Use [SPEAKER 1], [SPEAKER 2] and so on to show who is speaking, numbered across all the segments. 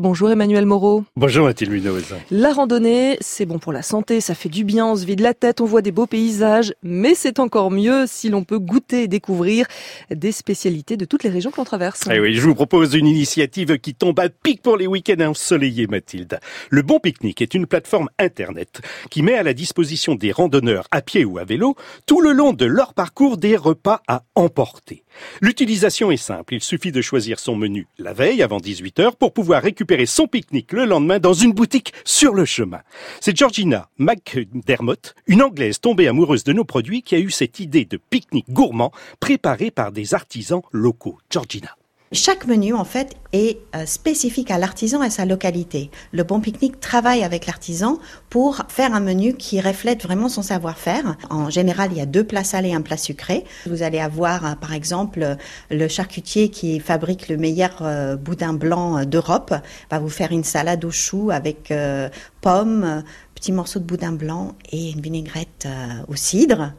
[SPEAKER 1] Bonjour Emmanuel Moreau.
[SPEAKER 2] Bonjour Mathilde Munoz.
[SPEAKER 1] La randonnée, c'est bon pour la santé, ça fait du bien, on se vide la tête, on voit des beaux paysages, mais c'est encore mieux si l'on peut goûter et découvrir des spécialités de toutes les régions que l'on traverse.
[SPEAKER 2] Eh oui, je vous propose une initiative qui tombe à pic pour les week-ends ensoleillés, Mathilde. Le Bon Pique-Nique est une plateforme internet qui met à la disposition des randonneurs à pied ou à vélo tout le long de leur parcours des repas à emporter. L'utilisation est simple, il suffit de choisir son menu la veille avant 18h pour pouvoir récupérer son pique-nique le lendemain dans une boutique sur le chemin. C'est Georgina McDermott, une Anglaise tombée amoureuse de nos produits, qui a eu cette idée de pique-nique gourmand préparé par des artisans locaux. Georgina.
[SPEAKER 3] Chaque menu, en fait, est euh, spécifique à l'artisan et sa localité. Le Bon Pique-Nique travaille avec l'artisan pour faire un menu qui reflète vraiment son savoir-faire. En général, il y a deux plats salés et un plat sucré. Vous allez avoir, euh, par exemple, le charcutier qui fabrique le meilleur euh, boudin blanc d'Europe va vous faire une salade aux choux avec pommes, petits morceaux de boudin blanc et une vinaigrette au cidre.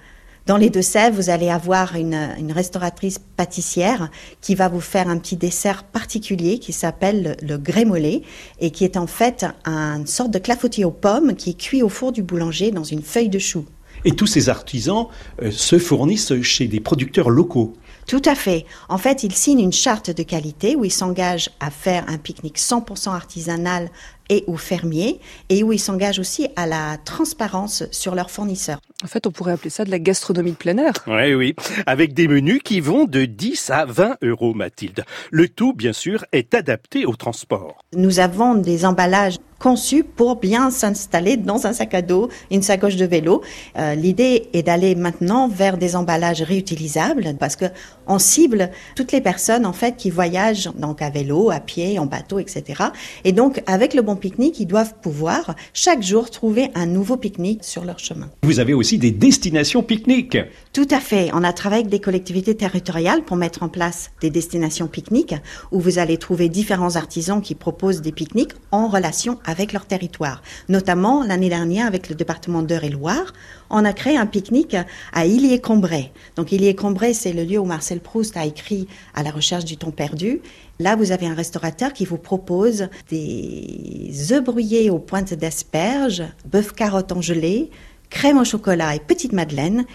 [SPEAKER 3] Dans les Deux-Sèvres, vous allez avoir une, restauratrice pâtissière qui va vous faire un petit dessert particulier qui s'appelle le, grémolé et qui est en fait une sorte de clafoutis aux pommes qui est cuit au four du boulanger dans une feuille de chou.
[SPEAKER 2] Et tous ces artisans euh, se fournissent chez des producteurs locaux.
[SPEAKER 3] Tout à fait. En fait, ils signent une charte de qualité où ils s'engagent à faire un pique-nique 100% artisanal et aux fermiers et où ils s'engagent aussi à la transparence sur leurs fournisseurs.
[SPEAKER 1] En fait, on pourrait appeler ça de la gastronomie de plein air.
[SPEAKER 2] Oui, oui. Avec des menus qui vont de 10 à 20 euros, Mathilde. Le tout, bien sûr, est adapté au transport.
[SPEAKER 3] Nous avons des emballages conçus pour bien s'installer dans un sac à dos, une sacoche de vélo. Euh, l'idée est d'aller maintenant vers des emballages réutilisables parce que on cible toutes les personnes en fait qui voyagent donc à vélo, à pied, en bateau, etc. Et donc avec le bon pique-nique, ils doivent pouvoir chaque jour trouver un nouveau pique-nique sur leur chemin.
[SPEAKER 2] Vous avez aussi des destinations pique-nique.
[SPEAKER 3] Tout à fait. On a travaillé avec des collectivités territoriales pour mettre en place des destinations pique-nique où vous allez trouver différents artisans qui proposent des pique-niques en relation avec leur territoire. Notamment l'année dernière avec le département d'Eure-et-Loire, on a créé un pique-nique à Illier-Combray. Donc Illier-Combray, c'est le lieu où Marcel Proust a écrit À la recherche du temps perdu. Là, vous avez un restaurateur qui vous propose des œufs brouillés aux pointes d'asperges, bœuf carotte en gelée, crème au chocolat et petite madeleine.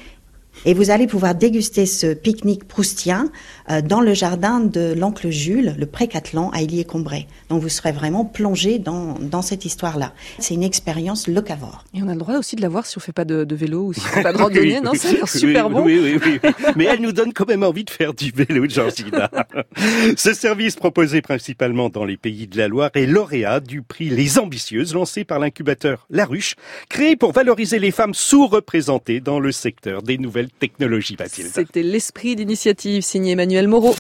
[SPEAKER 3] Et vous allez pouvoir déguster ce pique-nique proustien euh, dans le jardin de l'oncle Jules, le pré-Catelan à Illier-Combray. Donc vous serez vraiment plongé dans, dans cette histoire-là. C'est une expérience locavore.
[SPEAKER 1] Et on a le droit aussi de la voir si on fait pas de, de vélo ou si on fait pas de randonnée, non Ça a l'air super bon.
[SPEAKER 2] Oui, oui, oui, Mais elle nous donne quand même envie de faire du vélo, Georgina. Ce service proposé principalement dans les pays de la Loire est lauréat du prix Les Ambitieuses lancé par l'incubateur La Ruche, créé pour valoriser les femmes sous-représentées dans le secteur des nouvelles
[SPEAKER 1] C'était l'esprit d'initiative signé Emmanuel Moreau.